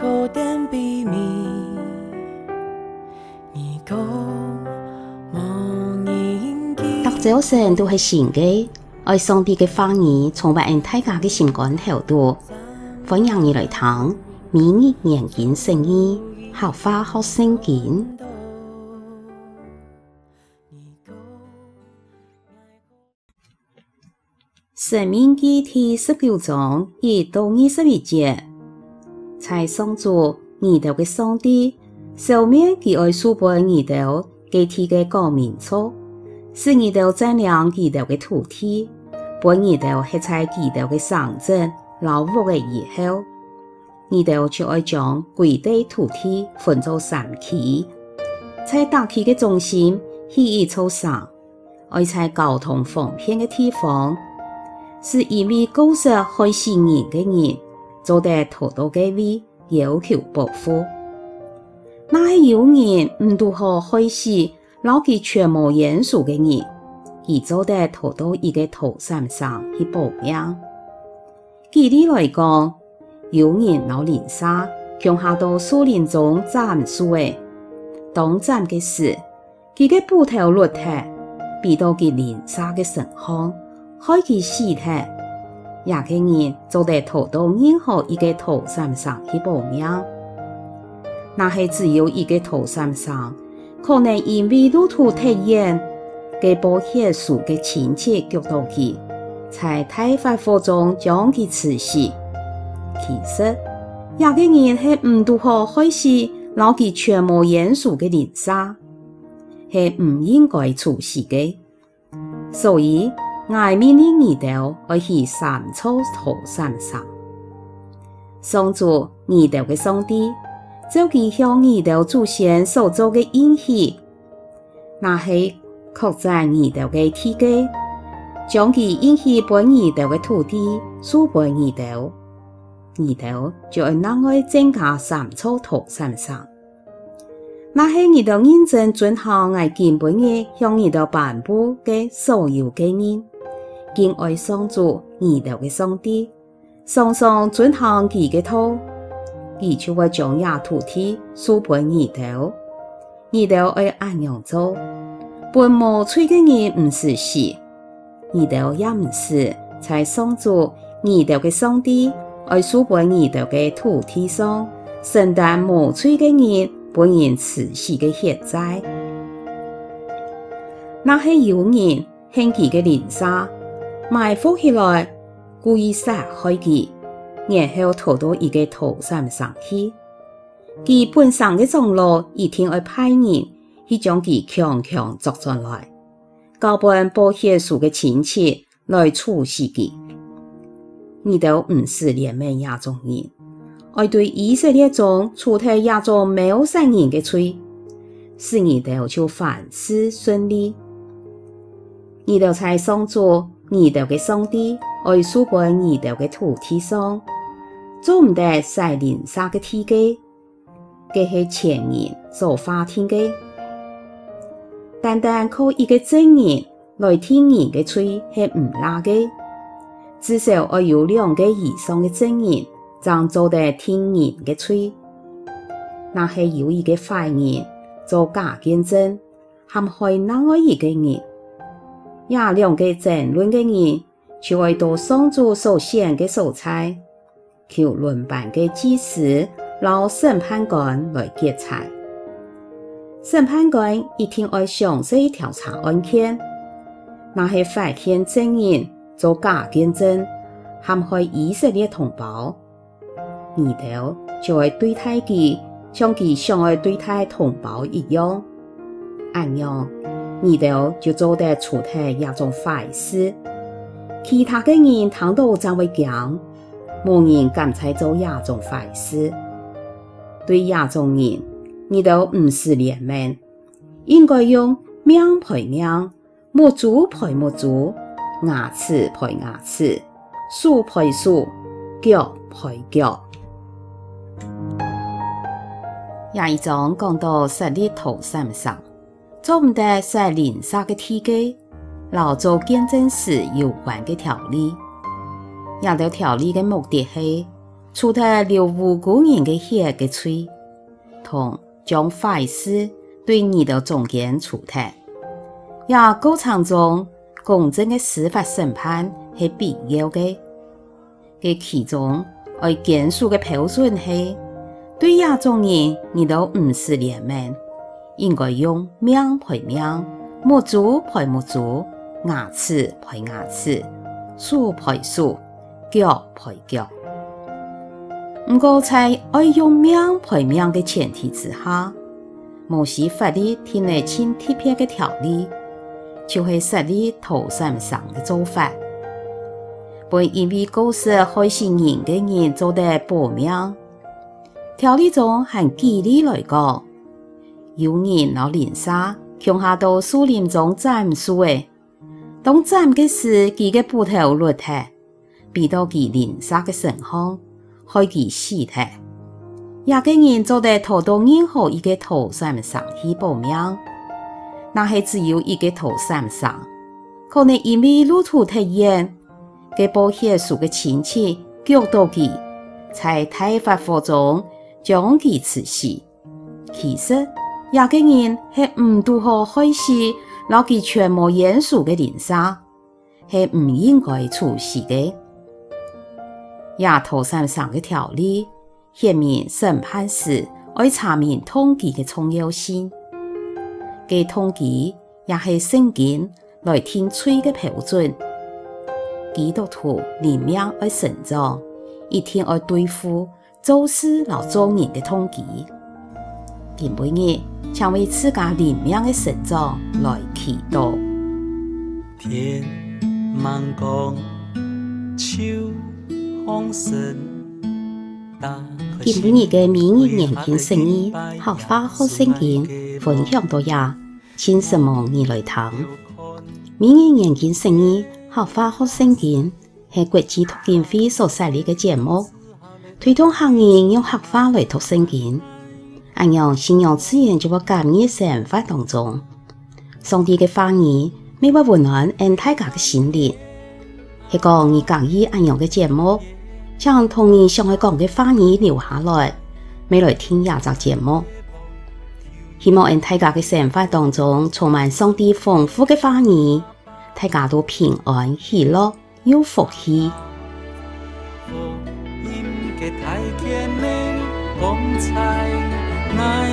读者生都是新的，爱上帝的方言，从不按大家的心肝头度。欢迎你来听，每日研经圣经，学话学圣经。申命记第十九章一到二十一节，在上主耳朵的上帝，消灭其爱书本耳朵，给提个高明错，使耳朵占领耳朵的土地，本耳朵还在耳朵的上阵老屋的以后，耳朵就爱将规地土地分作三期，在大期的中心是一座山，爱在交通方便的地方。是因为过失害死人的人，做得妥当的位要求报复。那些有人唔如何害死老其全无严肃的人，而做得逃到一个土山上去报命。举例来讲，有人老林沙强下到树林中斩树诶，当站的时，佢个斧头落地，逼到佢林沙的身后。害其死体，也个人做得逃到任何一个桃山上去报命。那系只有一个桃山上，可能因为路途太远，给保险树的亲戚脚到去，才太快火中将其刺死。其实，也个人系唔如何害死老其全无严肃的林沙，系唔应该处死的，所以。爱命令耳朵爱去三处桃山上，上主耳朵的上帝，就其向耳朵祖先所做的应许，那是刻在耳朵的体格，将其应许本耳朵的土地赐给耳朵，耳朵就会让爱增加三处桃山上，那是耳朵认真遵行爱根本的向耳朵颁布的所有诫命。敬爱上主耳朵的上帝，常常遵行其个道，伊就会将亚土地赐给耳朵，耳朵爱安样做，本无罪的人唔是死，耳朵也唔是在上主耳朵的上帝爱赐给耳朵的土地上承担无罪的人本应赐死的血债，那些有人献祭的灵杀。埋伏起来，故意杀害佢，然后逃到一个桃山上去。佢本身的长老一定会派人去将佢强强捉转来，交办保险树的亲戚来处死佢。你都唔是怜悯亚种人，爱对以色列中出太亚种没有善人的罪，使你都就凡事顺利。你都在上主。耳朵的上帝爱赐给耳朵的土地上，做唔得晒林沙的地基，这是前人所发天的。单单靠一个证人来听人的罪是唔拉的，至少要有两个以上的证人，才做得听人的罪。那是有一个坏人做假见证，陷害另外一个人。也两个争论的人，就会到上主所选的所在，求轮班的祭司、老审判官来结裁。审判官一定要详细调查案件，那些坏骗证人做假见证，含害以色列同胞，耳朵就会对待其像其想要对待同胞一样，按样。耳朵就做得出太亚种坏事，其他的人听到才会惊，无人敢才做一种坏事。对亚种人，你都不是怜悯，应该用命赔命，母猪赔母猪，牙齿赔牙齿，树赔树，脚赔脚。下一章讲到设立桃山上。做唔得晒林沙的地基，老做见证时有关的条例。亚条条例的目的是除掉留无辜人的血的罪，同将坏事对你的中间除掉，也过程中公正的司法审判是必要的。嘅其中爱严肃的标准是，对亚种人你都唔是怜悯，应该用命赔命，母猪赔母猪，牙齿赔牙齿，树赔树，脚赔脚。不过在爱用命赔命的前提之下，摩西法律订立清特别的条例，就会设立妥善上的做法。不因为过失害死人的人做得保命，条例中还举例来讲，有人攞灵砂强下到树林中斩树诶，当斩的时，几个斧头落地，逼到佢灵砂的身上，害佢死体。也个人做得逃到任何一个土山上去报名，那还只有一个土山上，可能因为路途太远。给保险书的亲戚叫到佢，在太法火中将佢处死。其实，亚个人系唔拄好害死，攞佢全无严肃的灵砂，系唔应该处死的。亚头山上的条例，显明审判时要查明动机的重要性。给动机也系圣经来听罪的标准。基督徒灵命要成长，一定要对付做事劳做人的动机。今日，请为自家灵命的成长来祈祷。天茫光，秋风神。今日嘅明日研经圣经，学法学圣经，分享到呀，请什么你来听？明日研经圣经。学法学圣经系国际读经会所设立嘅节目，推动行业用学法来读圣经。俺用信仰资源就把感恩生活当中，上帝的话语每晚温暖俺大家的心灵。一个你感义安样的节目，将童年想要讲的话语留下来，每来听亚集节目。希望俺大家的生活当中充满上帝丰富的话语，大家都平安喜乐有福气。风音给太甜美，光彩。Night.